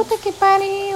Puta que pariu.